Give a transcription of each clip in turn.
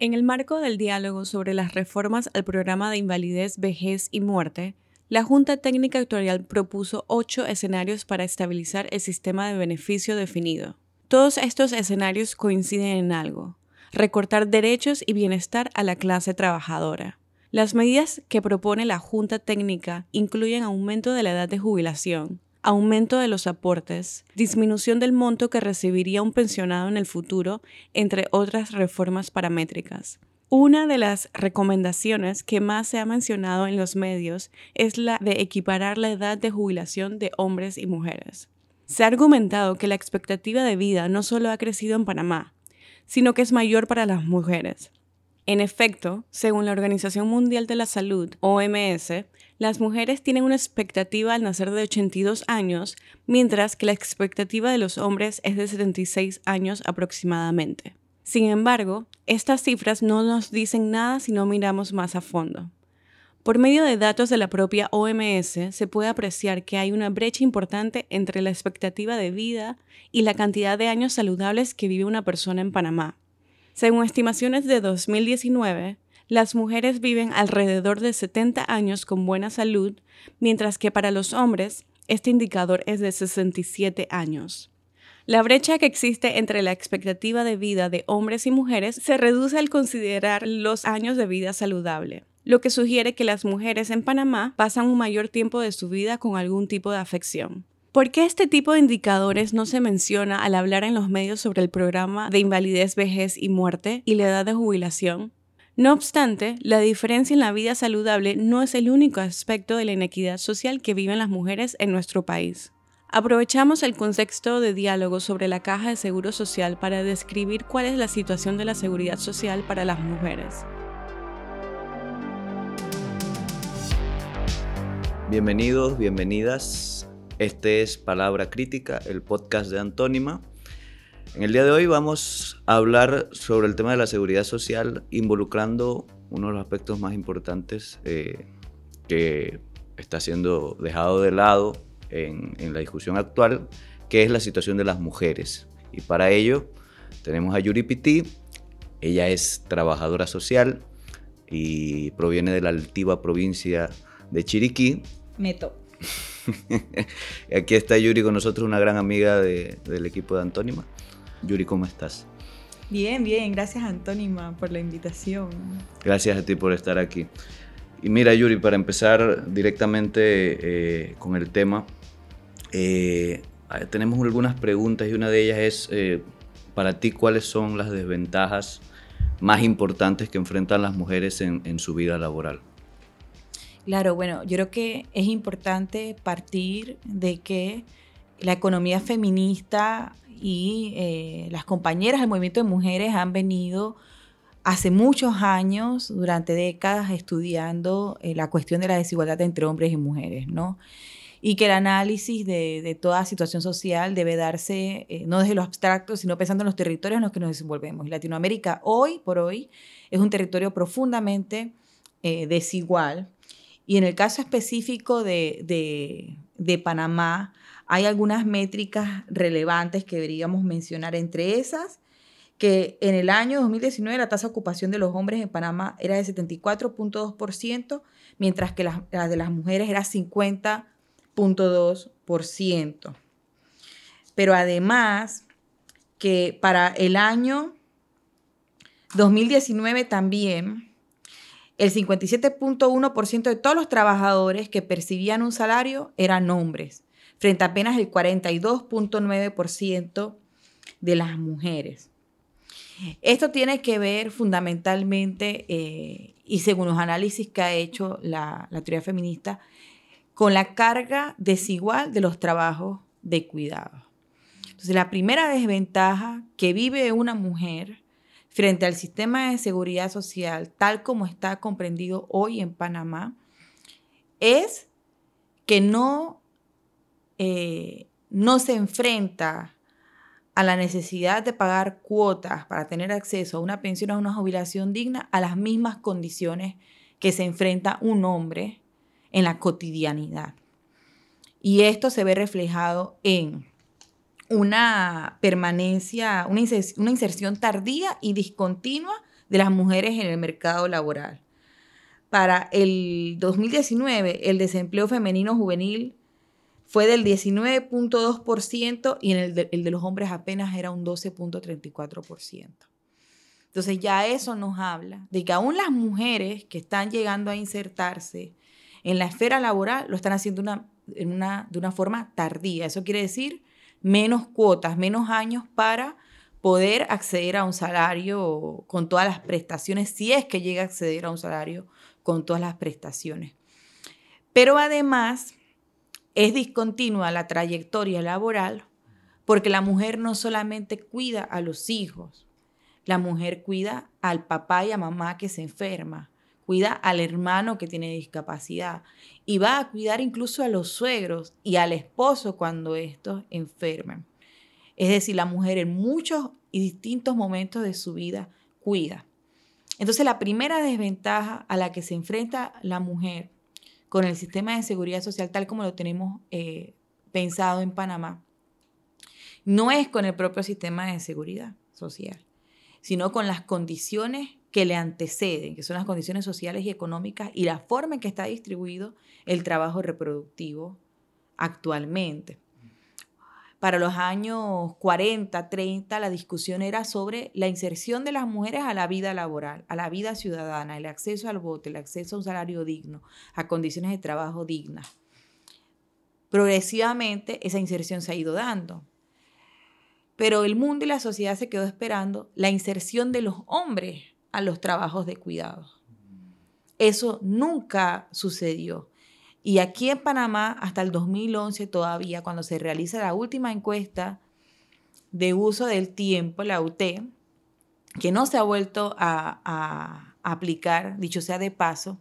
En el marco del diálogo sobre las reformas al programa de invalidez, vejez y muerte, la Junta Técnica Actuarial propuso ocho escenarios para estabilizar el sistema de beneficio definido. Todos estos escenarios coinciden en algo, recortar derechos y bienestar a la clase trabajadora. Las medidas que propone la Junta Técnica incluyen aumento de la edad de jubilación, aumento de los aportes, disminución del monto que recibiría un pensionado en el futuro, entre otras reformas paramétricas. Una de las recomendaciones que más se ha mencionado en los medios es la de equiparar la edad de jubilación de hombres y mujeres. Se ha argumentado que la expectativa de vida no solo ha crecido en Panamá, sino que es mayor para las mujeres. En efecto, según la Organización Mundial de la Salud, OMS, las mujeres tienen una expectativa al nacer de 82 años, mientras que la expectativa de los hombres es de 76 años aproximadamente. Sin embargo, estas cifras no nos dicen nada si no miramos más a fondo. Por medio de datos de la propia OMS se puede apreciar que hay una brecha importante entre la expectativa de vida y la cantidad de años saludables que vive una persona en Panamá. Según estimaciones de 2019, las mujeres viven alrededor de 70 años con buena salud, mientras que para los hombres este indicador es de 67 años. La brecha que existe entre la expectativa de vida de hombres y mujeres se reduce al considerar los años de vida saludable, lo que sugiere que las mujeres en Panamá pasan un mayor tiempo de su vida con algún tipo de afección. ¿Por qué este tipo de indicadores no se menciona al hablar en los medios sobre el programa de invalidez, vejez y muerte y la edad de jubilación? No obstante, la diferencia en la vida saludable no es el único aspecto de la inequidad social que viven las mujeres en nuestro país. Aprovechamos el contexto de diálogo sobre la caja de seguro social para describir cuál es la situación de la seguridad social para las mujeres. Bienvenidos, bienvenidas. Este es Palabra Crítica, el podcast de Antónima. En el día de hoy vamos a hablar sobre el tema de la seguridad social, involucrando uno de los aspectos más importantes eh, que está siendo dejado de lado en, la discusión actual, que es la situación de las mujeres. Y para ello tenemos a Yuri Piti, ella es trabajadora social y proviene de la altiva provincia de Chiriquí. Meto. Aquí está Yuri con nosotros, una gran amiga del equipo de Antónima. Yuri, ¿cómo estás? Bien, bien, gracias Antónima por la invitación. Gracias a ti por estar aquí. Y mira, Yuri, para empezar directamente eh, con el tema, eh, tenemos algunas preguntas y una de ellas es, eh, para ti, ¿cuáles son las desventajas más importantes que enfrentan las mujeres en, en su vida laboral? Claro, bueno, yo creo que es importante partir de que la economía feminista y eh, las compañeras del movimiento de mujeres han venido hace muchos años, durante décadas, estudiando eh, la cuestión de la desigualdad entre hombres y mujeres, ¿no? Y que el análisis de, toda situación social debe darse eh, no desde lo abstracto, sino pensando en los territorios en los que nos desenvolvemos. Latinoamérica hoy por hoy es un territorio profundamente desigual. Y en el caso específico de, de Panamá, hay algunas métricas relevantes que deberíamos mencionar entre esas que en el año 2019 la tasa de ocupación de los hombres en Panamá era de 74.2%, mientras que la, de las mujeres era 50.2%. Pero además que para el año 2019 también, el 57.1% de todos los trabajadores que percibían un salario eran hombres frente a apenas el 42.9% de las mujeres. Esto tiene que ver fundamentalmente, eh, y según los análisis que ha hecho la, la teoría feminista, con la carga desigual de los trabajos de cuidado. Entonces, la primera desventaja que vive una mujer frente al sistema de seguridad social, tal como está comprendido hoy en Panamá, es que no eh, no se enfrenta a la necesidad de pagar cuotas para tener acceso a una pensión o a una jubilación digna a las mismas condiciones que se enfrenta un hombre en la cotidianidad. Y esto se ve reflejado en una permanencia, una inserción tardía y discontinua de las mujeres en el mercado laboral. Para el 2019, el desempleo femenino juvenil fue del 19.2% y en el de, el de los hombres apenas era un 12.34%. Entonces ya eso nos habla de que aún las mujeres que están llegando a insertarse en la esfera laboral lo están haciendo una, de una forma tardía. Eso quiere decir menos cuotas, menos años para poder acceder a un salario con todas las prestaciones, si es que llega a acceder a un salario con todas las prestaciones. Pero además es discontinua la trayectoria laboral porque la mujer no solamente cuida a los hijos, la mujer cuida al papá y a mamá que se enferma, cuida al hermano que tiene discapacidad y va a cuidar incluso a los suegros y al esposo cuando estos enfermen. Es decir, la mujer en muchos y distintos momentos de su vida cuida. Entonces, la primera desventaja a la que se enfrenta la mujer con el sistema de seguridad social tal como lo tenemos eh, pensado en Panamá, no es con el propio sistema de seguridad social, sino con las condiciones que le anteceden, que son las condiciones sociales y económicas y la forma en que está distribuido el trabajo reproductivo actualmente. Para los años 40, 30, la discusión era sobre la inserción de las mujeres a la vida laboral, a la vida ciudadana, el acceso al voto, el acceso a un salario digno, a condiciones de trabajo dignas. Progresivamente esa inserción se ha ido dando. Pero el mundo y la sociedad se quedó esperando la inserción de los hombres a los trabajos de cuidado. Eso nunca sucedió. Y aquí en Panamá, hasta el 2011 todavía, cuando se realiza la última encuesta de uso del tiempo, la UT, que no se ha vuelto a, a aplicar, dicho sea de paso,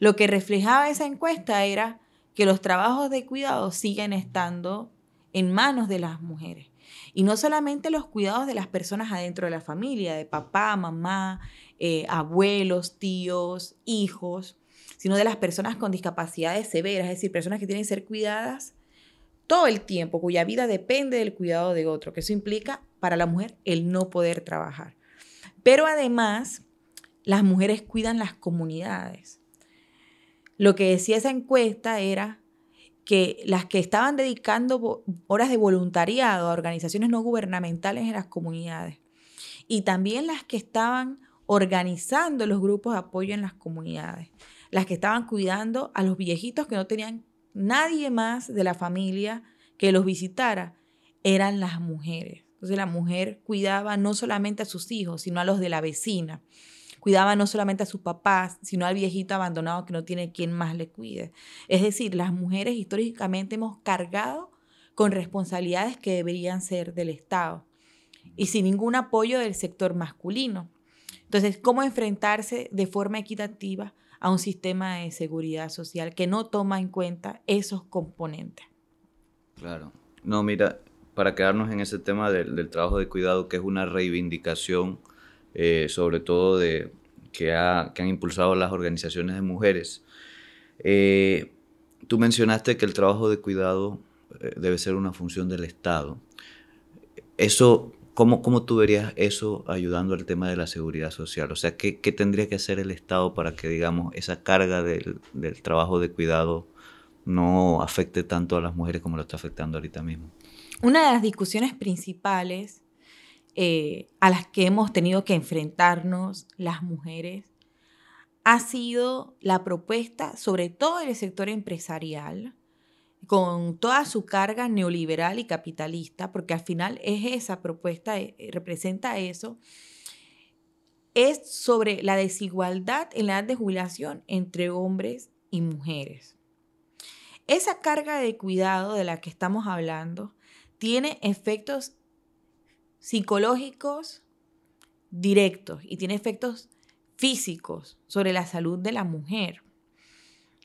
lo que reflejaba esa encuesta era que los trabajos de cuidado siguen estando en manos de las mujeres. Y no solamente los cuidados de las personas adentro de la familia, de papá, mamá, eh, abuelos, tíos, hijos, sino de las personas con discapacidades severas, es decir, personas que tienen que ser cuidadas todo el tiempo, cuya vida depende del cuidado de otro, que eso implica para la mujer el no poder trabajar. Pero además, las mujeres cuidan las comunidades. Lo que decía esa encuesta era que las que estaban dedicando horas de voluntariado a organizaciones no gubernamentales en las comunidades y también las que estaban organizando los grupos de apoyo en las comunidades las que estaban cuidando a los viejitos que no tenían nadie más de la familia que los visitara, eran las mujeres. Entonces la mujer cuidaba no solamente a sus hijos, sino a los de la vecina. Cuidaba no solamente a sus papás, sino al viejito abandonado que no tiene quien más le cuide. Es decir, las mujeres históricamente hemos cargado con responsabilidades que deberían ser del Estado y sin ningún apoyo del sector masculino. Entonces, ¿cómo enfrentarse de forma equitativa a un sistema de seguridad social que no toma en cuenta esos componentes. Claro. No, mira, para quedarnos en ese tema del, trabajo de cuidado, que es una reivindicación, eh, sobre todo de, que, han impulsado las organizaciones de mujeres. Eh, tú mencionaste que el trabajo de cuidado eh, debe ser una función del Estado. Eso ¿Cómo, ¿Cómo tú verías eso ayudando al tema de la seguridad social? O sea, ¿qué, tendría que hacer el Estado para que, digamos, esa carga del, trabajo de cuidado no afecte tanto a las mujeres como lo está afectando ahorita mismo? Una de las discusiones principales eh, a las que hemos tenido que enfrentarnos las mujeres ha sido la propuesta, sobre todo en el sector empresarial, con toda su carga neoliberal y capitalista, porque al final es esa propuesta, eh, representa eso, es sobre la desigualdad en la edad de jubilación entre hombres y mujeres. Esa carga de cuidado de la que estamos hablando tiene efectos psicológicos directos y tiene efectos físicos sobre la salud de la mujer.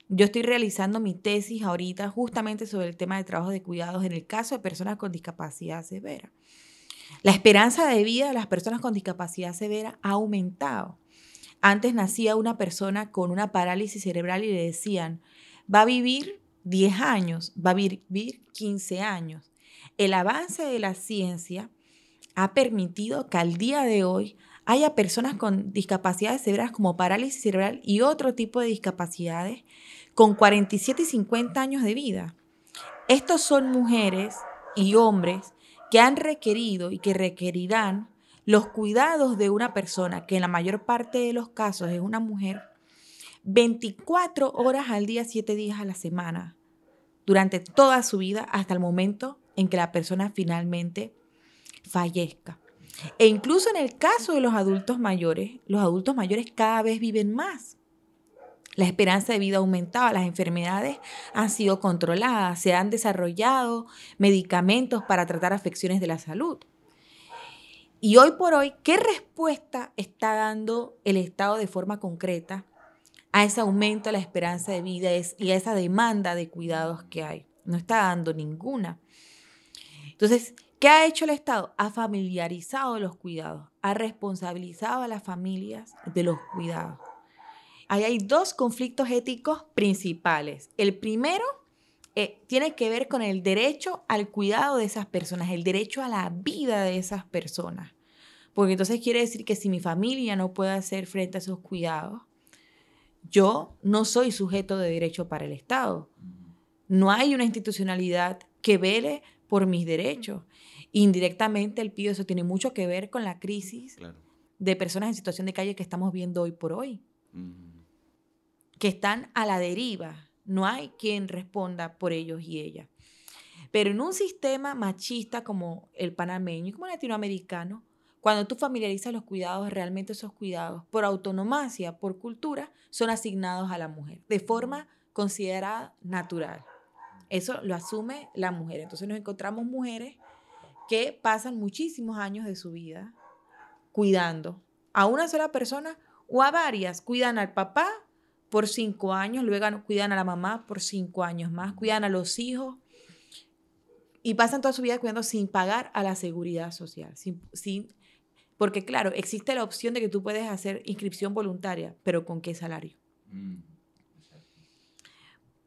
Yo estoy realizando mi tesis ahorita justamente sobre el tema de trabajo de cuidados en el caso de personas con discapacidad severa. La esperanza de vida de las personas con discapacidad severa ha aumentado. Antes nacía una persona con una parálisis cerebral y le decían, va a vivir 10 años, va a vivir 15 años. El avance de la ciencia ha permitido que al día de hoy haya personas con discapacidades severas como parálisis cerebral y otro tipo de discapacidades con 47 y 50 años de vida. Estos son mujeres y hombres que han requerido y que requerirán los cuidados de una persona, que en la mayor parte de los casos es una mujer, 24 horas al día, 7 días a la semana, durante toda su vida hasta el momento en que la persona finalmente fallezca. E incluso en el caso de los adultos mayores, los adultos mayores cada vez viven más. La esperanza de vida aumentaba, las enfermedades han sido controladas, se han desarrollado medicamentos para tratar afecciones de la salud. Y hoy por hoy, ¿qué respuesta está dando el Estado de forma concreta a ese aumento de la esperanza de vida y a esa demanda de cuidados que hay? No está dando ninguna. Entonces, ¿qué ha hecho el Estado? Ha familiarizado los cuidados, ha responsabilizado a las familias de los cuidados. Ahí hay dos conflictos éticos principales. El primero eh, tiene que ver con el derecho al cuidado de esas personas, el derecho a la vida de esas personas. Porque entonces quiere decir que si mi familia no puede hacer frente a esos cuidados, yo no soy sujeto de derecho para el Estado. No hay una institucionalidad que vele por mis derechos. Indirectamente el pido eso tiene mucho que ver con la crisis de personas en situación de calle que estamos viendo hoy por hoy que están a la deriva. No hay quien responda por ellos y ellas. Pero en un sistema machista como el panameño y como el latinoamericano, cuando tú familiarizas los cuidados, realmente esos cuidados, por autonomacia, por cultura, son asignados a la mujer, de forma considerada natural. Eso lo asume la mujer. Entonces nos encontramos mujeres que pasan muchísimos años de su vida cuidando a una sola persona o a varias. Cuidan al papá, por cinco años, luego cuidan a la mamá por cinco años más, cuidan a los hijos y pasan toda su vida cuidando sin pagar a la seguridad social. Sin, porque claro, existe la opción de que tú puedes hacer inscripción voluntaria, pero ¿con qué salario? Mm,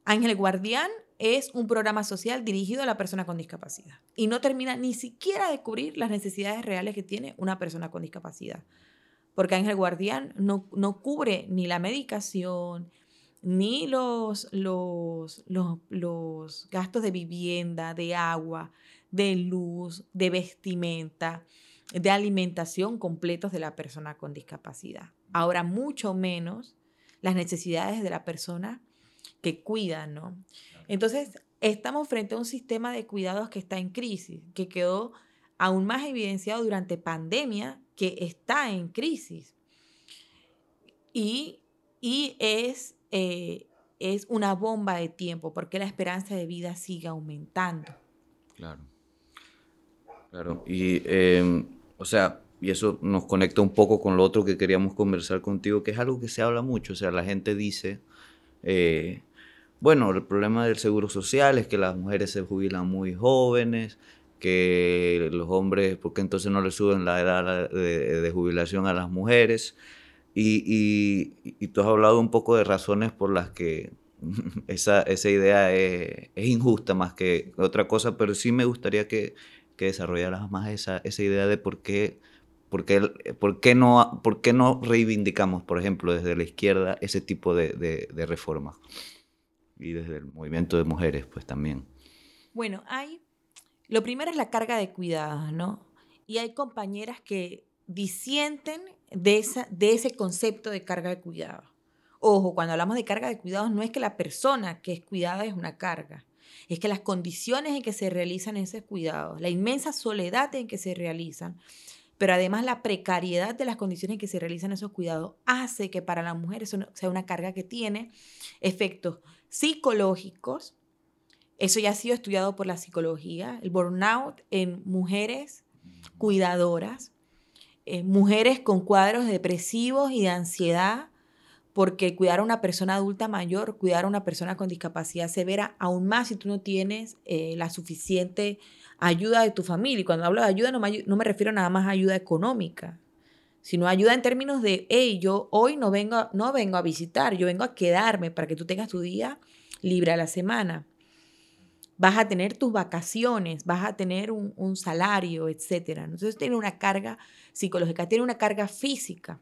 Ángel Guardián es un programa social dirigido a la persona con discapacidad y no termina ni siquiera de cubrir las necesidades reales que tiene una persona con discapacidad porque Ángel Guardián no, no cubre ni la medicación, ni los, los, los, gastos de vivienda, de agua, de luz, de vestimenta, de alimentación completos de la persona con discapacidad. Ahora, mucho menos las necesidades de la persona que cuida, ¿no? Entonces, estamos frente a un sistema de cuidados que está en crisis, que quedó aún más evidenciado durante pandemia que está en crisis. Y, es, eh, es una bomba de tiempo porque la esperanza de vida sigue aumentando. Claro. Claro. Y, em, o sea, y eso nos conecta un poco con lo otro que queríamos conversar contigo, que es algo que se habla mucho. O sea, la gente dice, eh, bueno, el problema del seguro social es que las mujeres se jubilan muy jóvenes, que los hombres, porque entonces no le suben la edad de, jubilación a las mujeres. Y, y, tú has hablado un poco de razones por las que esa, esa idea es, es, injusta más que otra cosa, pero sí me gustaría que, que desarrollaras más esa, esa idea de por qué, por qué, por, qué no, por qué no reivindicamos, por ejemplo, desde la izquierda ese tipo de, de, de reformas. Y desde el movimiento de mujeres, pues también. Bueno, hay lo primero es la carga de cuidados, ¿no? Y hay compañeras que disienten de, ese concepto de carga de cuidados. Ojo, cuando hablamos de carga de cuidados no es que la persona que es cuidada es una carga, es que las condiciones en que se realizan esos cuidados, la inmensa soledad en que se realizan, pero además la precariedad de las condiciones en que se realizan esos cuidados hace que para la mujer eso sea una carga que tiene efectos psicológicos, eso ya ha sido estudiado por la psicología, el burnout en mujeres cuidadoras, eh, mujeres con cuadros depresivos y de ansiedad, porque cuidar a una persona adulta mayor, cuidar a una persona con discapacidad severa, aún más si tú no tienes eh, la suficiente ayuda de tu familia. Y cuando hablo de ayuda no me, no me refiero nada más a ayuda económica, sino ayuda en términos de, hey, yo hoy no vengo, no vengo a visitar, yo vengo a quedarme para que tú tengas tu día libre a la semana vas a tener tus vacaciones, vas a tener un, salario, etc. Entonces tiene una carga psicológica, tiene una carga física.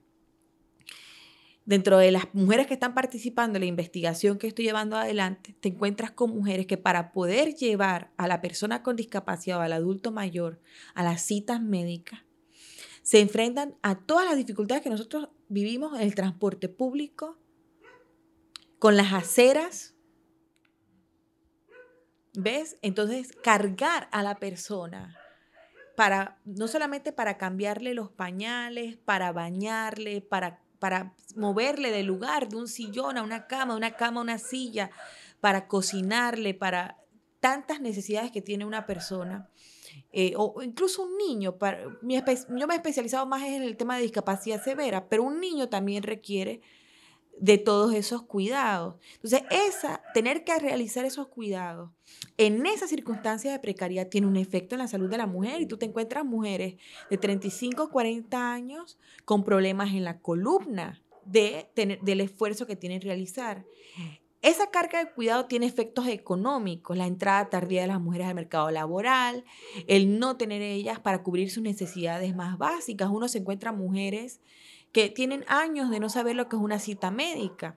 Dentro de las mujeres que están participando en la investigación que estoy llevando adelante, te encuentras con mujeres que para poder llevar a la persona con discapacidad o al adulto mayor a las citas médicas, se enfrentan a todas las dificultades que nosotros vivimos en el transporte público, con las aceras, ¿Ves? Entonces, cargar a la persona para, no solamente para cambiarle los pañales, para bañarle, para, para moverle de lugar, de un sillón a una cama, una cama a una silla, para cocinarle, para tantas necesidades que tiene una persona. Eh, o incluso un niño, para, yo me he especializado más en el tema de discapacidad severa, pero un niño también requiere de todos esos cuidados. Entonces, esa, tener que realizar esos cuidados en esas circunstancias de precariedad tiene un efecto en la salud de la mujer y tú te encuentras mujeres de 35, 40 años con problemas en la columna de tener, del esfuerzo que tienen que realizar. Esa carga de cuidado tiene efectos económicos, la entrada tardía de las mujeres al mercado laboral, el no tener ellas para cubrir sus necesidades más básicas. Uno se encuentra mujeres que tienen años de no saber lo que es una cita médica.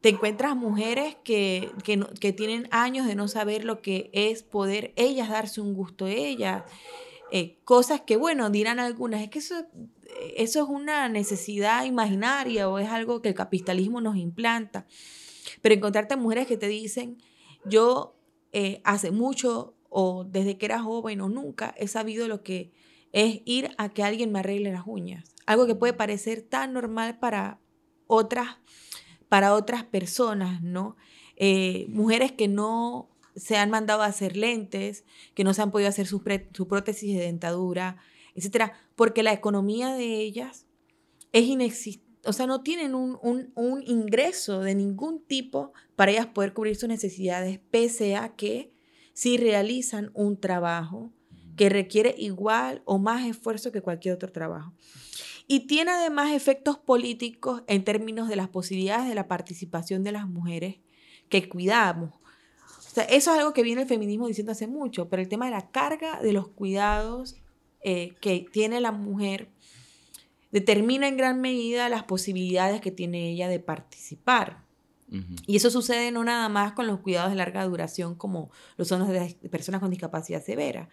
Te encuentras mujeres que, que, tienen años de no saber lo que es poder ellas darse un gusto ellas. Eh, cosas que, bueno, dirán algunas, es que eso, eso es una necesidad imaginaria o es algo que el capitalismo nos implanta. Pero encontrarte mujeres que te dicen, yo eh, hace mucho o desde que era joven o nunca he sabido lo que es ir a que alguien me arregle las uñas. Algo que puede parecer tan normal para otras, para otras personas, ¿no? Eh, mujeres que no se han mandado a hacer lentes, que no se han podido hacer su, prótesis de dentadura, etcétera, porque la economía de ellas es inexistente. O sea, no tienen un, un, ingreso de ningún tipo para ellas poder cubrir sus necesidades, pese a que si realizan un trabajo que requiere igual o más esfuerzo que cualquier otro trabajo. Y tiene además efectos políticos en términos de las posibilidades de la participación de las mujeres que cuidamos. O sea, eso es algo que viene el feminismo diciendo hace mucho, pero el tema de la carga de los cuidados eh, que tiene la mujer determina en gran medida las posibilidades que tiene ella de participar. Y eso sucede no nada más con los cuidados de larga duración como lo son los de las personas con discapacidad severa,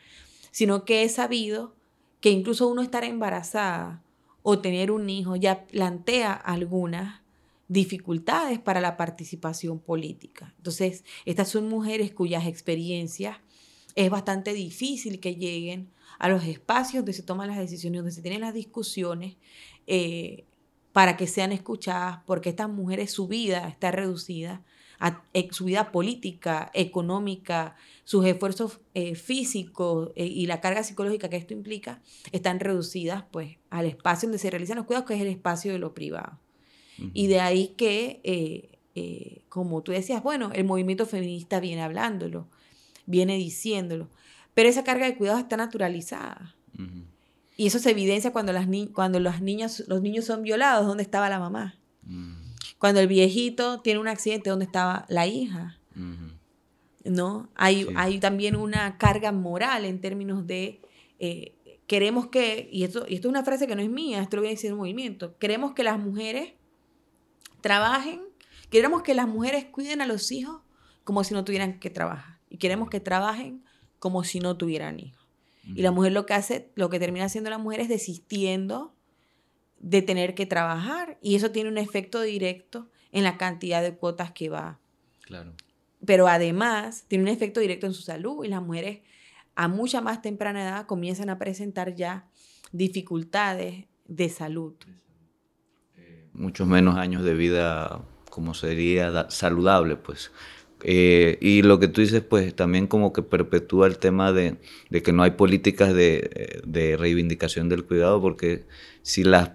sino que he sabido que incluso uno estar embarazada o tener un hijo ya plantea algunas dificultades para la participación política. Entonces, estas son mujeres cuyas experiencias es bastante difícil que lleguen a los espacios donde se toman las decisiones, donde se tienen las discusiones, eh, para que sean escuchadas, porque estas mujeres su vida está reducida eh, su vida política, económica, sus esfuerzos eh, físicos eh, y la carga psicológica que esto implica, están reducidas pues al espacio donde se realizan los cuidados, que es el espacio de lo privado. Y de ahí que, como tú decías, bueno, el movimiento feminista viene hablándolo, viene diciéndolo, pero esa carga de cuidados está naturalizada. Y eso se evidencia cuando, las cuando los, niños, los niños son violados, ¿dónde estaba la mamá? Cuando el viejito tiene un accidente, ¿dónde estaba la hija? ¿No? Hay, hay también una carga moral en términos de eh, queremos que, y esto, y esto es una frase que no es mía, esto lo voy a decir en movimiento, queremos que las mujeres trabajen, queremos que las mujeres cuiden a los hijos como si no tuvieran que trabajar. Y queremos que trabajen como si no tuvieran hijos. Y la mujer lo que hace, lo que termina haciendo la mujer es desistiendo de tener que trabajar y eso tiene un efecto directo en la cantidad de cuotas que va. Claro. Pero además tiene un efecto directo en su salud y las mujeres a mucha más temprana edad comienzan a presentar ya dificultades de salud. Muchos menos años de vida como sería saludable, pues. Eh, y lo que tú dices, pues también como que perpetúa el tema de, de que no hay políticas de, de, reivindicación del cuidado, porque si las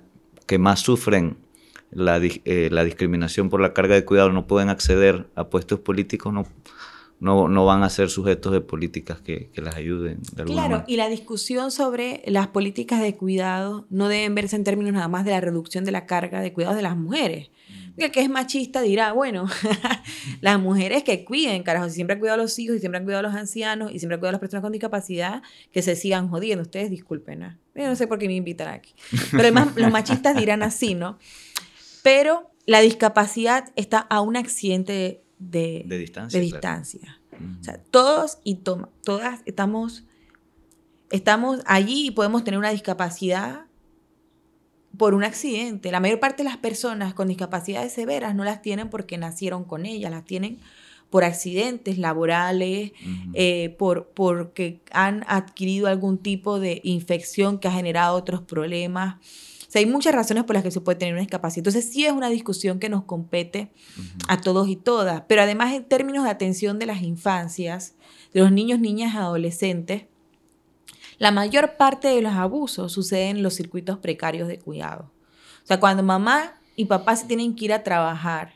que más sufren la, eh, la, discriminación por la carga de cuidado no pueden acceder a puestos políticos, no, no, no van a ser sujetos de políticas que, que las ayuden. De claro, y la discusión sobre las políticas de cuidado no deben verse en términos nada más de la reducción de la carga de cuidado de las mujeres, El que es machista dirá, bueno, las mujeres que cuiden, carajo, si siempre han cuidado a los hijos y siempre han cuidado a los ancianos y siempre han cuidado a las personas con discapacidad, que se sigan jodiendo. Ustedes disculpen, ¿no? Yo no sé por qué me invitan aquí. Pero además los machistas dirán así, ¿no? Pero la discapacidad está a un accidente de, distancia. De distancia. O sea, todos y todas estamos, estamos allí y podemos tener una discapacidad por un accidente. La mayor parte de las personas con discapacidades severas no las tienen porque nacieron con ellas, las tienen por accidentes laborales, eh, por, porque han adquirido algún tipo de infección que ha generado otros problemas. Sea, hay muchas razones por las que se puede tener una discapacidad. Entonces, sí es una discusión que nos compete a todos y todas. Pero además, en términos de atención de las infancias, de los niños, niñas adolescentes, la mayor parte de los abusos suceden en los circuitos precarios de cuidado. O sea, cuando mamá y papá se tienen que ir a trabajar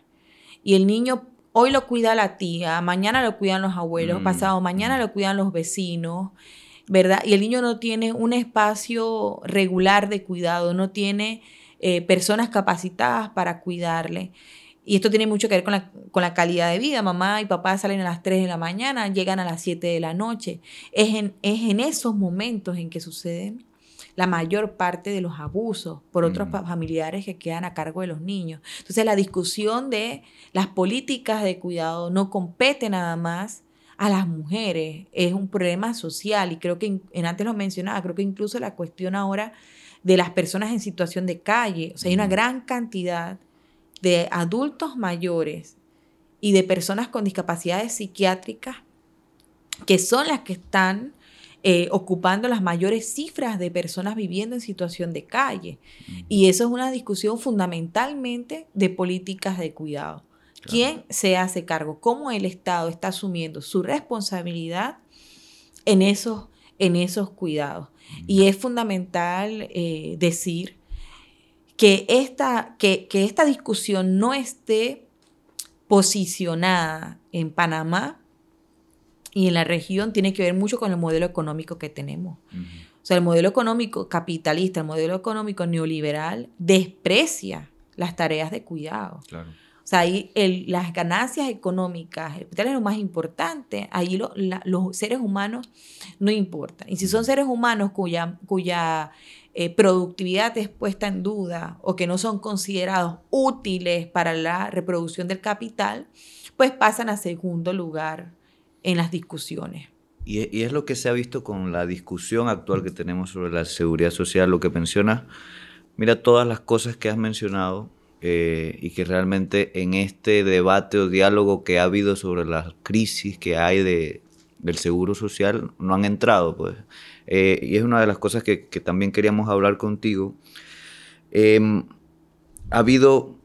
y el niño hoy lo cuida la tía, mañana lo cuidan los abuelos, mm, pasado mañana mm. lo cuidan los vecinos, ¿verdad? Y el niño no tiene un espacio regular de cuidado, no tiene eh, personas capacitadas para cuidarle. Y esto tiene mucho que ver con la, con la, calidad de vida. Mamá y papá salen a las 3 de la mañana, llegan a las 7 de la noche. Es en, es en esos momentos en que suceden la mayor parte de los abusos por otros mm. familiares que quedan a cargo de los niños. Entonces la discusión de las políticas de cuidado no compete nada más a las mujeres, es un problema social y creo que en, antes lo mencionaba, creo que incluso la cuestión ahora de las personas en situación de calle, o sea, hay una gran cantidad de adultos mayores y de personas con discapacidades psiquiátricas que son las que están eh, ocupando las mayores cifras de personas viviendo en situación de calle. Y eso es una discusión fundamentalmente de políticas de cuidado. ¿Quién se hace cargo? ¿Cómo el Estado está asumiendo su responsabilidad en esos, en esos cuidados? Y es fundamental eh, decir que esta, que, que esta discusión no esté posicionada en Panamá y en la región tiene que ver mucho con el modelo económico que tenemos. O sea, el modelo económico capitalista, el modelo económico neoliberal desprecia las tareas de cuidado. Claro. Sea, ahí las ganancias económicas, el capital es lo más importante, ahí los seres humanos no importan. Y si son seres humanos cuya, eh, productividad es puesta en duda o que no son considerados útiles para la reproducción del capital, pues pasan a segundo lugar en las discusiones. Y, es lo que se ha visto con la discusión actual que tenemos sobre la seguridad social, lo que mencionas. Mira todas las cosas que has mencionado eh, y que realmente en este debate o diálogo que ha habido sobre la crisis que hay de, del seguro social no han entrado. Pues. Eh, y es una de las cosas que, también queríamos hablar contigo. Em, ha habido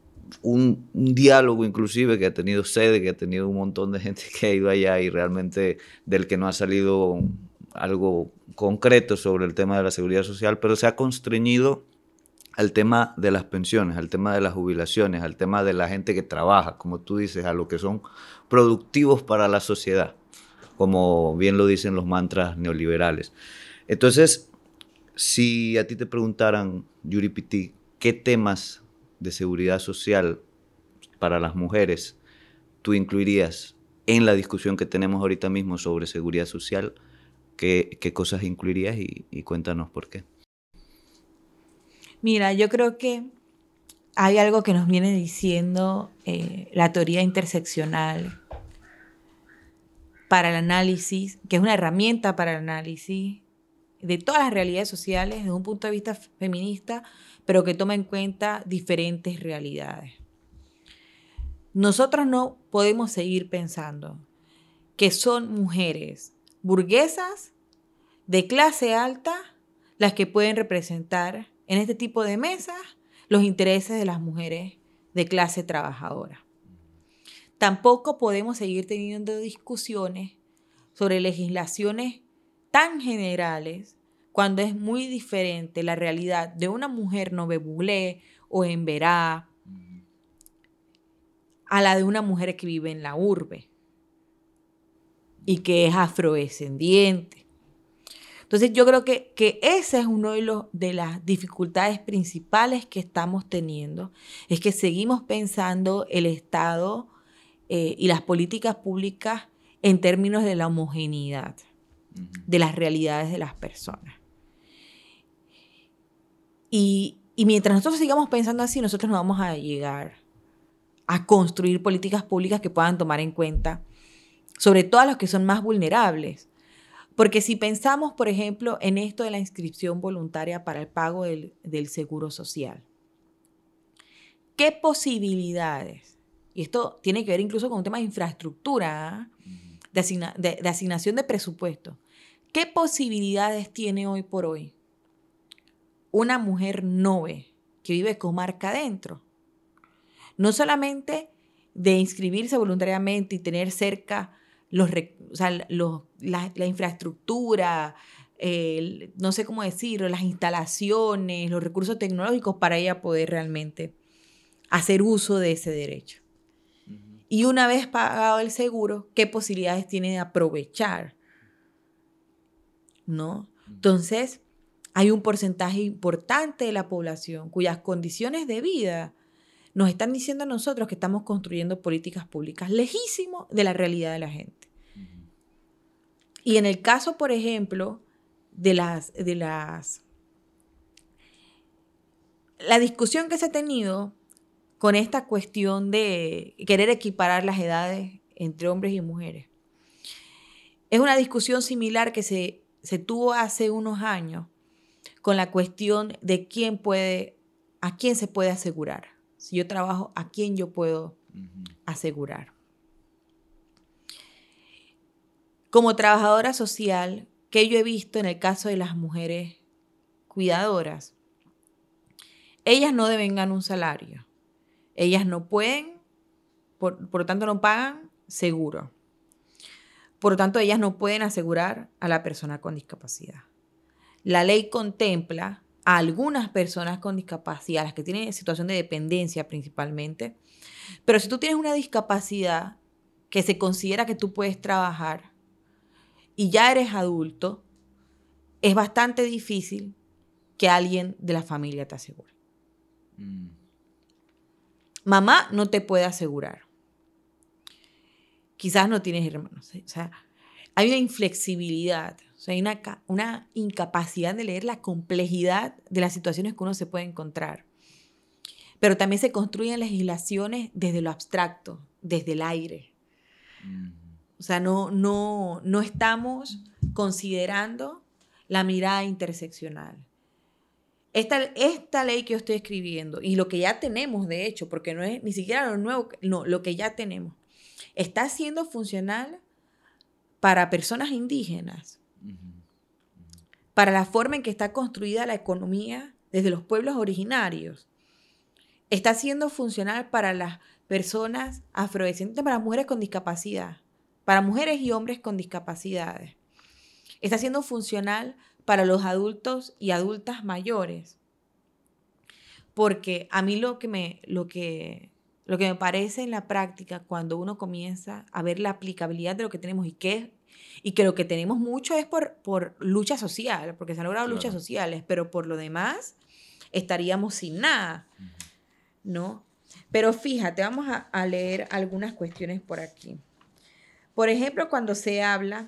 un, diálogo inclusive que ha tenido sede, que ha tenido un montón de gente que ha ido allá y realmente del que no ha salido algo concreto sobre el tema de la seguridad social, pero se ha constreñido al tema de las pensiones, al tema de las jubilaciones, al tema de la gente que trabaja, como tú dices, a lo que son productivos para la sociedad, como bien lo dicen los mantras neoliberales. Entonces, si a ti te preguntaran, Yuri Piti, ¿qué temas de seguridad social para las mujeres tú incluirías en la discusión que tenemos ahorita mismo sobre seguridad social? ¿Qué, cosas incluirías y, cuéntanos por qué? Mira, yo creo que hay algo que nos viene diciendo eh, la teoría interseccional para el análisis, que es una herramienta para el análisis de todas las realidades sociales desde un punto de vista feminista, pero que toma en cuenta diferentes realidades. Nosotros no podemos seguir pensando que son mujeres burguesas de clase alta las que pueden representar en este tipo de mesas los intereses de las mujeres de clase trabajadora. Tampoco podemos seguir teniendo discusiones sobre legislaciones tan generales cuando es muy diferente la realidad de una mujer novebulé o en Verá a la de una mujer que vive en la urbe y que es afrodescendiente. Entonces yo creo que, que esa es una de, los, de las dificultades principales que estamos teniendo, es que seguimos pensando el Estado eh, y las políticas públicas en términos de la homogeneidad de las realidades de las personas. Y, y mientras nosotros sigamos pensando así, nosotros no vamos a llegar a construir políticas públicas que puedan tomar en cuenta, sobre todo a los que son más vulnerables. Porque si pensamos, por ejemplo, en esto de la inscripción voluntaria para el pago del, seguro social, ¿qué posibilidades? Y esto tiene que ver incluso con un tema de infraestructura, ¿ah? de, de asignación de presupuesto. ¿Qué posibilidades tiene hoy por hoy una mujer nove que vive comarca adentro? No solamente de inscribirse voluntariamente y tener cerca los, la, infraestructura, no sé cómo decirlo, las instalaciones, los recursos tecnológicos para ella poder realmente hacer uso de ese derecho. Y una vez pagado el seguro, ¿qué posibilidades tiene de aprovechar? ¿No? Entonces, hay un porcentaje importante de la población cuyas condiciones de vida nos están diciendo a nosotros que estamos construyendo políticas públicas lejísimo de la realidad de la gente. Y en el caso, por ejemplo, de las, de las... La discusión que se ha tenido con esta cuestión de querer equiparar las edades entre hombres y mujeres. Es una discusión similar que se, se tuvo hace unos años con la cuestión de quién puede, a quién se puede asegurar. Si yo trabajo, ¿a quién yo puedo asegurar? Como trabajadora social, que yo he visto en el caso de las mujeres cuidadoras, ellas no deben ganar un salario. Ellas no pueden, por, por lo tanto no pagan seguro. Por lo tanto, ellas no pueden asegurar a la persona con discapacidad. La ley contempla a algunas personas con discapacidad, las que tienen situación de dependencia principalmente. Pero si tú tienes una discapacidad que se considera que tú puedes trabajar y ya eres adulto, es bastante difícil que alguien de la familia te asegure. Mm. Mamá no te puede asegurar. Quizás no tienes hermanos. O sea, hay una inflexibilidad sea, hay una, una incapacidad de leer la complejidad de las situaciones que uno se puede encontrar. Pero también se construyen legislaciones desde lo abstracto, desde el aire. O sea, no, no, no estamos considerando la mirada interseccional. Esta, esta ley que yo estoy escribiendo y lo que ya tenemos, de hecho, porque no es ni siquiera lo nuevo, no, lo que ya tenemos, está siendo funcional para personas indígenas, para la forma en que está construida la economía desde los pueblos originarios. Está siendo funcional para las personas afrodescendientes, para mujeres con discapacidad, para mujeres y hombres con discapacidades. Está siendo funcional para los adultos y adultas mayores. Porque a mí lo que me, lo que, lo que me parece en la práctica, cuando uno comienza a ver la aplicabilidad de lo que tenemos y qué y que lo que tenemos mucho es por, por lucha social, porque se han logrado luchas sociales, pero por lo demás estaríamos sin nada, ¿no? Pero fíjate, vamos a, leer algunas cuestiones por aquí. Por ejemplo, cuando se habla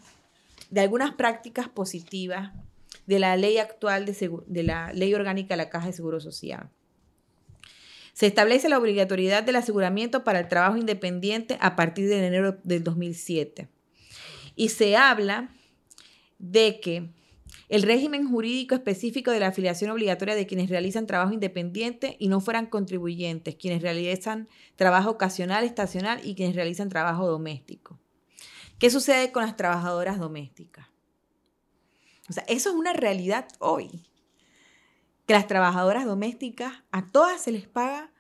de algunas prácticas positivas de la ley actual de, la ley orgánica de la Caja de Seguro Social. Se establece la obligatoriedad del aseguramiento para el trabajo independiente a partir de enero del 2007 y se habla de que el régimen jurídico específico de la afiliación obligatoria de quienes realizan trabajo independiente y no fueran contribuyentes, quienes realizan trabajo ocasional, estacional y quienes realizan trabajo doméstico. ¿Qué sucede con las trabajadoras domésticas? O sea, eso es una realidad hoy. Que las trabajadoras domésticas, a todas se les paga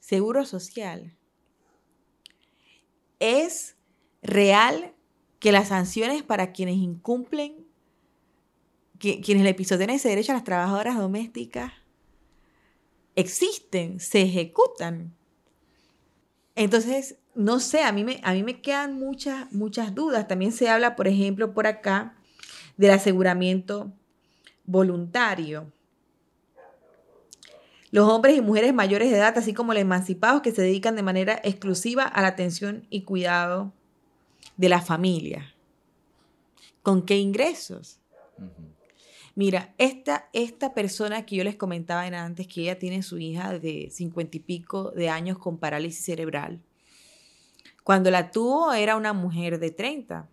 seguro social. Es real que las sanciones para quienes incumplen, quienes le pisotean ese derecho a las trabajadoras domésticas, existen, se ejecutan. Entonces, no sé, a mí me, a mí me quedan muchas, muchas dudas. También se habla, por ejemplo, por acá del aseguramiento voluntario. Los hombres y mujeres mayores de edad, así como los emancipados que se dedican de manera exclusiva a la atención y cuidado de la familia. ¿Con qué ingresos? Mira, esta, esta persona que yo les comentaba antes, que ella tiene su hija de cincuenta y pico de años con parálisis cerebral, cuando la tuvo era una mujer de 30.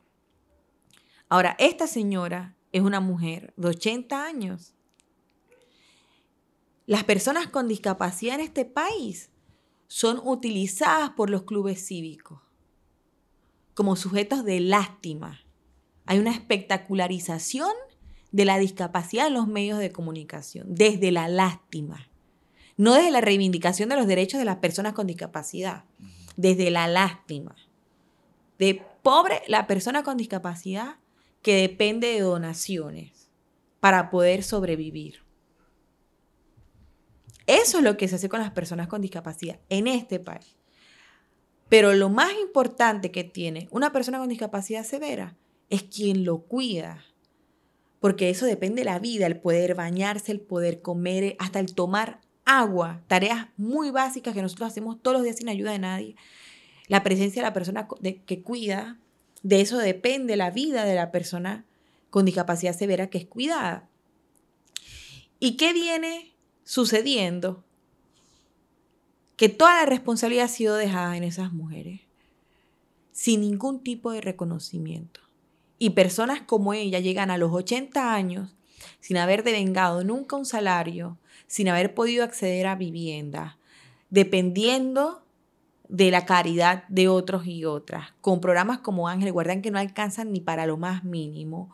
Ahora, esta señora es una mujer de 80 años. Las personas con discapacidad en este país son utilizadas por los clubes cívicos como sujetos de lástima. Hay una espectacularización de la discapacidad en los medios de comunicación, desde la lástima, no desde la reivindicación de los derechos de las personas con discapacidad, desde la lástima. De pobre la persona con discapacidad que depende de donaciones para poder sobrevivir. Eso es lo que se hace con las personas con discapacidad en este país. Pero lo más importante que tiene una persona con discapacidad severa es quien lo cuida, porque eso depende de la vida, el poder bañarse, el poder comer, hasta el tomar agua, tareas muy básicas que nosotros hacemos todos los días sin ayuda de nadie. La presencia de la persona que cuida, de eso depende la vida de la persona con discapacidad severa que es cuidada. ¿Y qué viene sucediendo? Que toda la responsabilidad ha sido dejada en esas mujeres, sin ningún tipo de reconocimiento. Y personas como ella llegan a los 80 años sin haber devengado nunca un salario, sin haber podido acceder a vivienda, dependiendo de la caridad de otros y otras, con programas como Ángel, guardan que no alcanzan ni para lo más mínimo.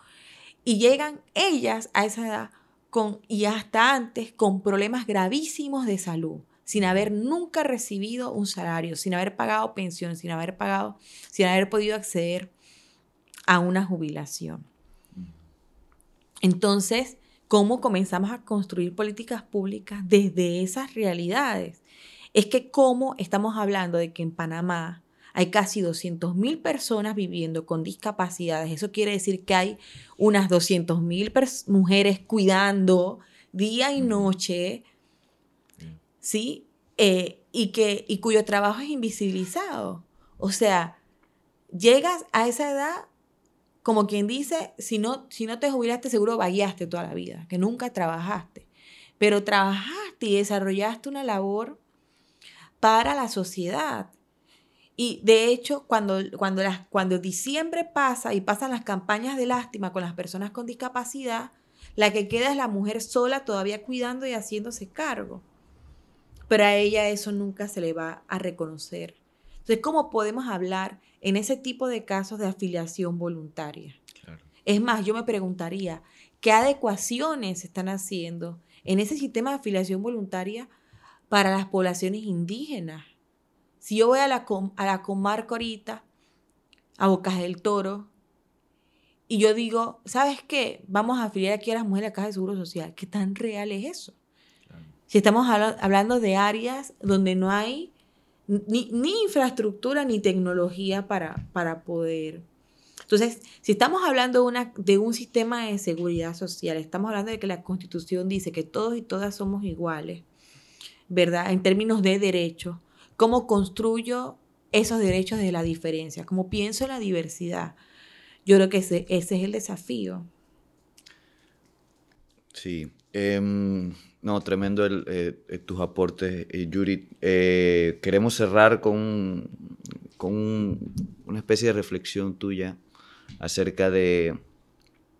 Y llegan ellas a esa edad con, y hasta antes con problemas gravísimos de salud, sin haber nunca recibido un salario, sin haber pagado pensión, sin haber pagado, sin haber podido acceder a una jubilación. Entonces, ¿cómo comenzamos a construir políticas públicas desde esas realidades? Es que cómo estamos hablando de que en Panamá hay casi 200.000 personas viviendo con discapacidades. Eso quiere decir que hay unas 200.000 mujeres cuidando día y noche, ¿sí? Eh, y, que, y cuyo trabajo es invisibilizado. O sea, llegas a esa edad como quien dice, si no, te jubilaste, seguro vagueaste toda la vida, que nunca trabajaste. Pero trabajaste y desarrollaste una labor para la sociedad. Y de hecho, cuando diciembre pasa y pasan las campañas de lástima con las personas con discapacidad, la que queda es la mujer sola todavía cuidando y haciéndose cargo. Pero a ella eso nunca se le va a reconocer. Entonces, ¿cómo podemos hablar en ese tipo de casos de afiliación voluntaria? Es más, yo me preguntaría, ¿qué adecuaciones se están haciendo en ese sistema de afiliación voluntaria para las poblaciones indígenas? Si yo voy a la, a la comarca ahorita, a Bocas del Toro, y yo digo, ¿sabes qué? Vamos a afiliar aquí a las mujeres a la Caja de Seguro Social. ¿Qué tan real es eso? Si estamos hablando de áreas donde no hay ni, infraestructura ni tecnología para, para poder. Entonces, si estamos hablando de, un sistema de seguridad social, estamos hablando de que la Constitución dice que todos y todas somos iguales, ¿verdad? En términos de derechos, ¿cómo construyo esos derechos de la diferencia? ¿Cómo pienso en la diversidad? Yo creo que ese, ese es el desafío. Sí. Em, no, tremendo eh, eh, tus aportes, eh, Yuri. Queremos cerrar con, con una especie de reflexión tuya acerca de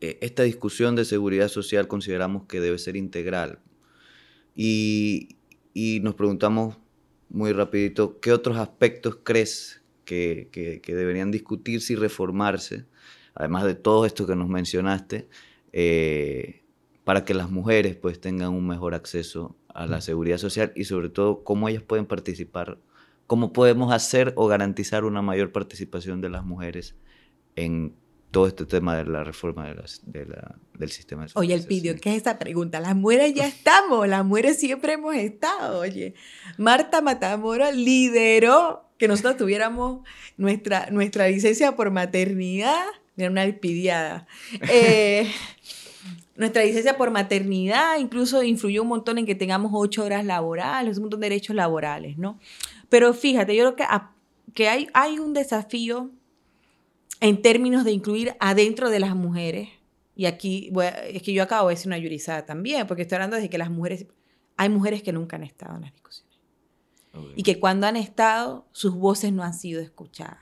esta discusión de seguridad social consideramos que debe ser integral. Y, y nos preguntamos muy rapidito, ¿qué otros aspectos crees que, que, deberían discutirse y reformarse, además de todo esto que nos mencionaste? Para que las mujeres pues tengan un mejor acceso a la seguridad social y sobre todo cómo ellas pueden participar, cómo podemos hacer o garantizar una mayor participación de las mujeres en todo este tema de la reforma de, del sistema de Oye, el pidió, ¿qué es esa pregunta? Las mujeres ya estamos, las mujeres siempre hemos estado. Oye, Marta Matamora lideró que nosotros tuviéramos nuestra, nuestra licencia por maternidad, era una alpidiada. Eh, nuestra licencia por maternidad incluso influyó un montón en que tengamos ocho horas laborales, un montón de derechos laborales, ¿no? Pero fíjate, yo creo que, que hay, hay un desafío en términos de incluir adentro de las mujeres, y aquí es que yo acabo de decir una jurizada también, porque estoy hablando de que las mujeres, hay mujeres que nunca han estado en las discusiones. Y que cuando han estado, sus voces no han sido escuchadas.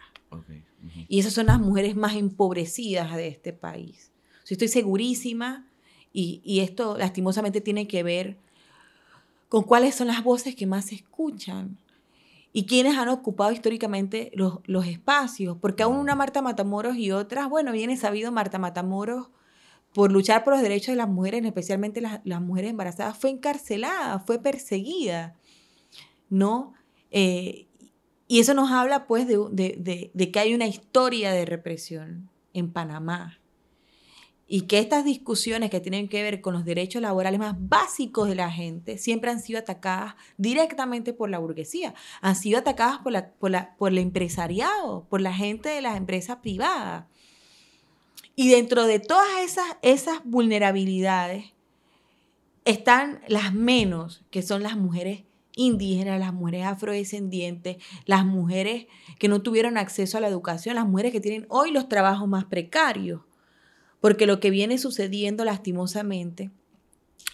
Y esas son las mujeres más empobrecidas de este país. estoy segurísima y, esto lastimosamente tiene que ver con cuáles son las voces que más se escuchan y quiénes han ocupado históricamente los, los, espacios. Porque aún una Marta Matamoros y otras, bueno, viene sabido Marta Matamoros por luchar por los derechos de las mujeres, especialmente las, las mujeres embarazadas, fue encarcelada, fue perseguida, ¿no? Eh, y eso nos habla pues de, de, de que hay una historia de represión en Panamá y que estas discusiones que tienen que ver con los derechos laborales más básicos de la gente siempre han sido atacadas directamente por la burguesía, han sido atacadas por, la, por, la, por el empresariado, por la gente de las empresas privadas. Y dentro de todas esas, esas vulnerabilidades están las menos, que son las mujeres indígenas, las mujeres afrodescendientes, las mujeres que no tuvieron acceso a la educación, las mujeres que tienen hoy los trabajos más precarios. Porque lo que viene sucediendo lastimosamente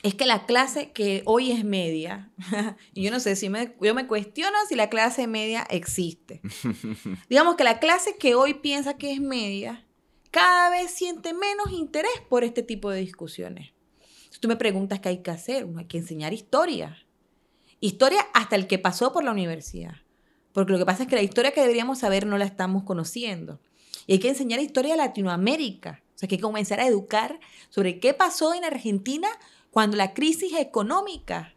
es que la clase que hoy es media, y yo no sé si me, yo me cuestiono si la clase media existe. Digamos que la clase que hoy piensa que es media, cada vez siente menos interés por este tipo de discusiones. Si tú me preguntas qué hay que hacer, hay que enseñar historia. Historia hasta el que pasó por la universidad. Porque lo que pasa es que la historia que deberíamos saber no la estamos conociendo. Y hay que enseñar historia de Latinoamérica sea, hay que comenzar a educar sobre qué pasó en Argentina cuando la crisis económica,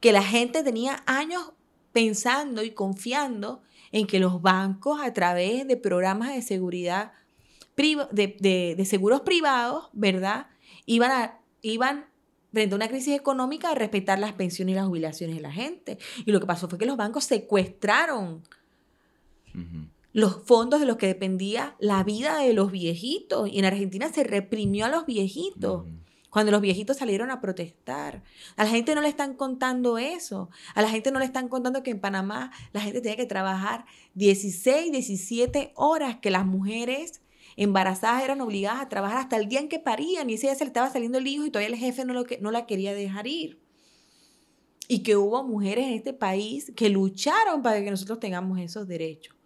que la gente tenía años pensando y confiando en que los bancos a través de programas de seguridad, de, seguros privados, ¿verdad? Iban, iban frente a una crisis económica a respetar las pensiones y las jubilaciones de la gente. Y lo que pasó fue que los bancos secuestraron los fondos de los que dependía la vida de los viejitos. Y en Argentina se reprimió a los viejitos. Cuando los viejitos salieron a protestar. A la gente no le están contando eso. A la gente no le están contando que en Panamá la gente tenía que trabajar 16, 17 horas, que las mujeres embarazadas eran obligadas a trabajar hasta el día en que parían y ese día se le estaba saliendo el hijo y todavía el jefe no, lo no la quería dejar ir. Y que hubo mujeres en este país que lucharon para que nosotros tengamos esos derechos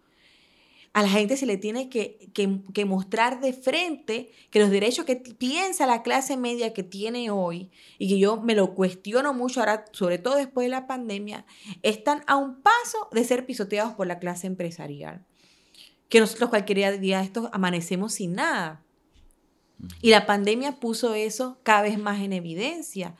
a la gente se le tiene que, mostrar de frente que los derechos que piensa la clase media que tiene hoy, y que yo me lo cuestiono mucho ahora, sobre todo después de la pandemia, están a un paso de ser pisoteados por la clase empresarial. Que nosotros cualquier día de estos amanecemos sin nada. Y la pandemia puso eso cada vez más en evidencia.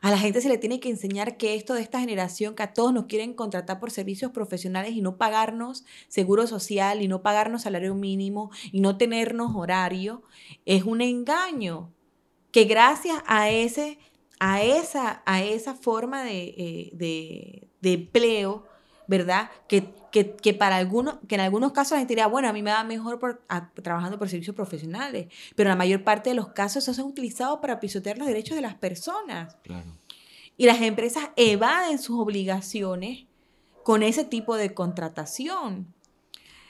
A la gente se le tiene que enseñar que esto de esta generación, que a todos nos quieren contratar por servicios profesionales y no pagarnos seguro social y no pagarnos salario mínimo y no tenernos horario, es un engaño. Que gracias a, ese, a, esa, a esa forma de, eh, de, de empleo, ¿verdad? Que, que, que, para algunos, que en algunos casos la gente diría, bueno, a mí me va mejor por, trabajando por servicios profesionales, pero la mayor parte de los casos eso se ha utilizado para pisotear los derechos de las personas. Claro. Y las empresas evaden sus obligaciones con ese tipo de contratación.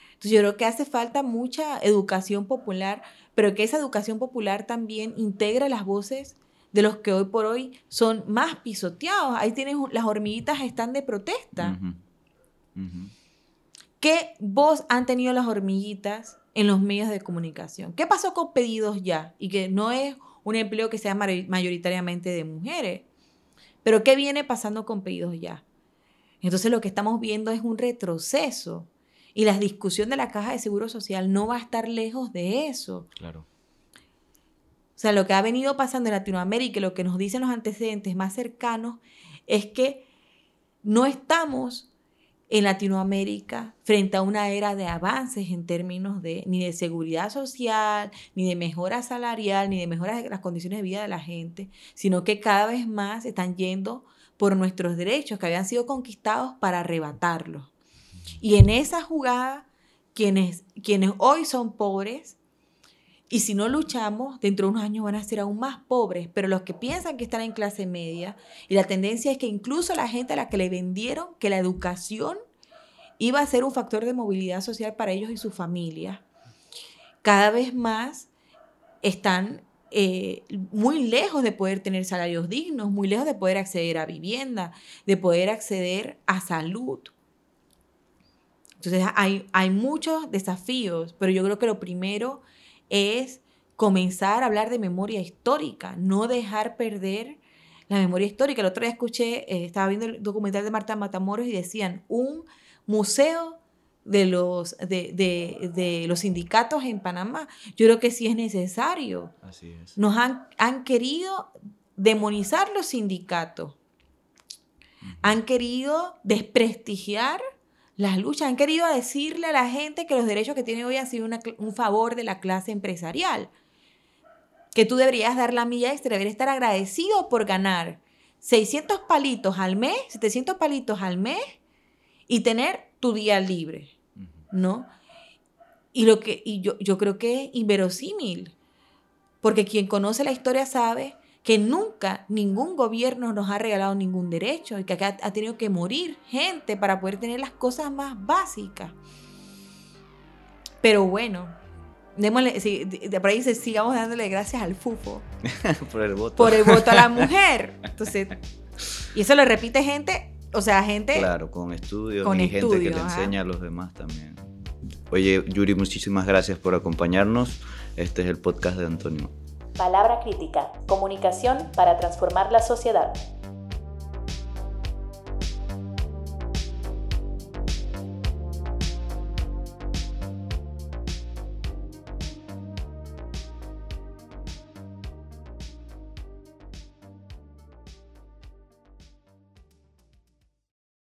Entonces yo creo que hace falta mucha educación popular, pero que esa educación popular también integre las voces de los que hoy por hoy son más pisoteados. Ahí tienen las hormiguitas están de protesta. ¿Qué voz han tenido las hormiguitas en los medios de comunicación? ¿Qué pasó con pedidos ya? Y que no es un empleo que sea mayoritariamente de mujeres. Pero ¿qué viene pasando con pedidos ya? Entonces lo que estamos viendo es un retroceso. Y la discusión de la caja de seguro social no va a estar lejos de eso. Claro. O sea, lo que ha venido pasando en Latinoamérica y lo que nos dicen los antecedentes más cercanos es que no estamos en Latinoamérica frente a una era de avances en términos de ni de seguridad social, ni de mejora salarial, ni de mejora de las condiciones de vida de la gente, sino que cada vez más están yendo por nuestros derechos que habían sido conquistados para arrebatarlos. Y en esa jugada, quienes, quienes hoy son pobres Y si no luchamos, dentro de unos años van a ser aún más pobres. Pero los que piensan que están en clase media, y la tendencia es que incluso la gente a la que le vendieron que la educación iba a ser un factor de movilidad social para ellos y su familia, cada vez más están eh, muy lejos de poder tener salarios dignos, muy lejos de poder acceder a vivienda, de poder acceder a salud. Entonces hay, hay muchos desafíos, pero yo creo que lo primero es comenzar a hablar de memoria histórica, no dejar perder la memoria histórica. El otro día escuché, eh, estaba viendo el documental de Marta Matamoros y decían, un museo de los, de, los sindicatos en Panamá. Yo creo que sí es necesario. Así es. Nos han, han querido demonizar los sindicatos. Han querido desprestigiar las luchas. Han querido decirle a la gente que los derechos que tiene hoy han sido un favor de la clase empresarial. Que tú deberías dar la milla extra, deberías estar agradecido por ganar 600 palitos al mes, 700 palitos al mes y tener tu día libre, ¿no? Y, lo que, y yo, yo creo que es inverosímil, porque quien conoce la historia sabe que nunca ningún gobierno nos ha regalado ningún derecho y que acá ha tenido que morir gente para poder tener las cosas más básicas. Pero bueno, démosle, si, de, por ahí sigamos dándole gracias al FUFO. por el voto. Por el voto a la mujer. Entonces, y eso lo repite gente, o sea, gente... Claro, con estudios y gente que le enseña a los demás también. Oye, Yuri, muchísimas gracias por acompañarnos. Este es el podcast de Antonio. Palabra crítica, comunicación para transformar la sociedad.